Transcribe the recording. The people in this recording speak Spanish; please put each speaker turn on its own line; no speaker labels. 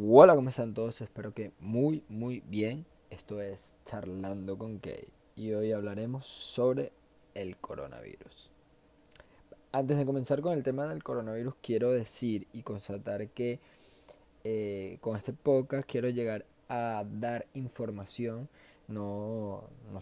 Hola, ¿cómo están todos? Espero que muy, muy bien. Esto es Charlando con Kay y hoy hablaremos sobre el coronavirus. Antes de comenzar con el tema del coronavirus, quiero decir y constatar que eh, con este podcast quiero llegar a dar información, no, no